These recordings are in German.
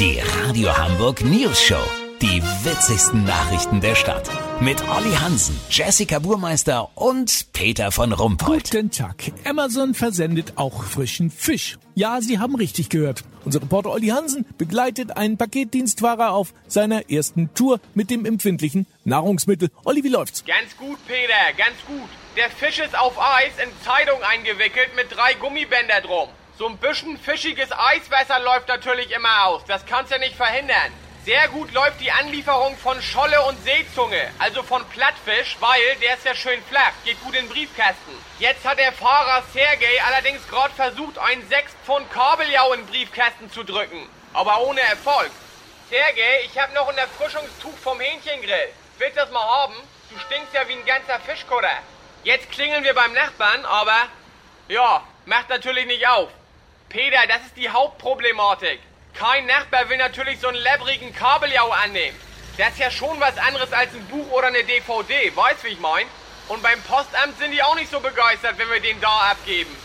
Die Radio Hamburg News Show. Die witzigsten Nachrichten der Stadt. Mit Olli Hansen, Jessica Burmeister und Peter von Rumpold. Guten Tag. Amazon versendet auch frischen Fisch. Ja, Sie haben richtig gehört. Unser Reporter Olli Hansen begleitet einen Paketdienstfahrer auf seiner ersten Tour mit dem empfindlichen Nahrungsmittel. Olli, wie läuft's? Ganz gut, Peter, ganz gut. Der Fisch ist auf Eis in Zeitung eingewickelt mit drei Gummibänder drum. So ein bisschen fischiges Eiswasser läuft natürlich immer aus. Das kannst du nicht verhindern. Sehr gut läuft die Anlieferung von Scholle und Seezunge, also von Plattfisch, weil der ist ja schön flach, geht gut in den Briefkasten. Jetzt hat der Fahrer Sergej allerdings gerade versucht, einen 6 Pfund Kabeljau in den Briefkasten zu drücken, aber ohne Erfolg. Sergej, ich habe noch ein Erfrischungstuch vom Hähnchengrill. Willst du das mal haben? Du stinkst ja wie ein ganzer Fischkutter. Jetzt klingeln wir beim Nachbarn, aber ja, macht natürlich nicht auf. Peter, das ist die Hauptproblematik. Kein Nachbar will natürlich so einen lebrigen Kabeljau annehmen. Das ist ja schon was anderes als ein Buch oder eine DVD, weißt wie ich mein? Und beim Postamt sind die auch nicht so begeistert, wenn wir den da abgeben.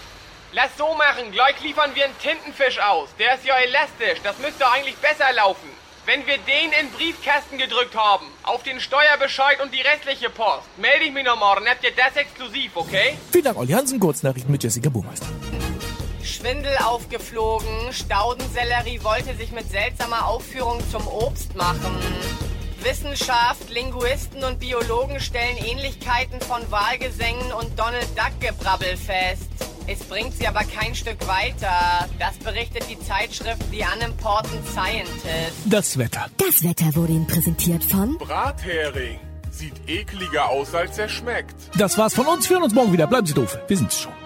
Lass so machen, gleich liefern wir einen Tintenfisch aus. Der ist ja elastisch, das müsste eigentlich besser laufen. Wenn wir den in Briefkasten gedrückt haben, auf den Steuerbescheid und die restliche Post, melde ich mich noch morgen, habt ihr das exklusiv, okay? Vielen Dank, Olli Hansen. Kurznachrichten mit Jessica Burmeister. Schwindel aufgeflogen. Staudensellerie wollte sich mit seltsamer Aufführung zum Obst machen. Wissenschaft, Linguisten und Biologen stellen Ähnlichkeiten von Wahlgesängen und Donald Duck Gebrabbel fest. Es bringt sie aber kein Stück weiter. Das berichtet die Zeitschrift The Unimportant Scientist. Das Wetter. Das Wetter wurde Ihnen präsentiert von Brathering. Sieht ekliger aus, als er schmeckt. Das war's von uns. Wir hören uns morgen wieder. Bleiben Sie doof. Wir sind's schon.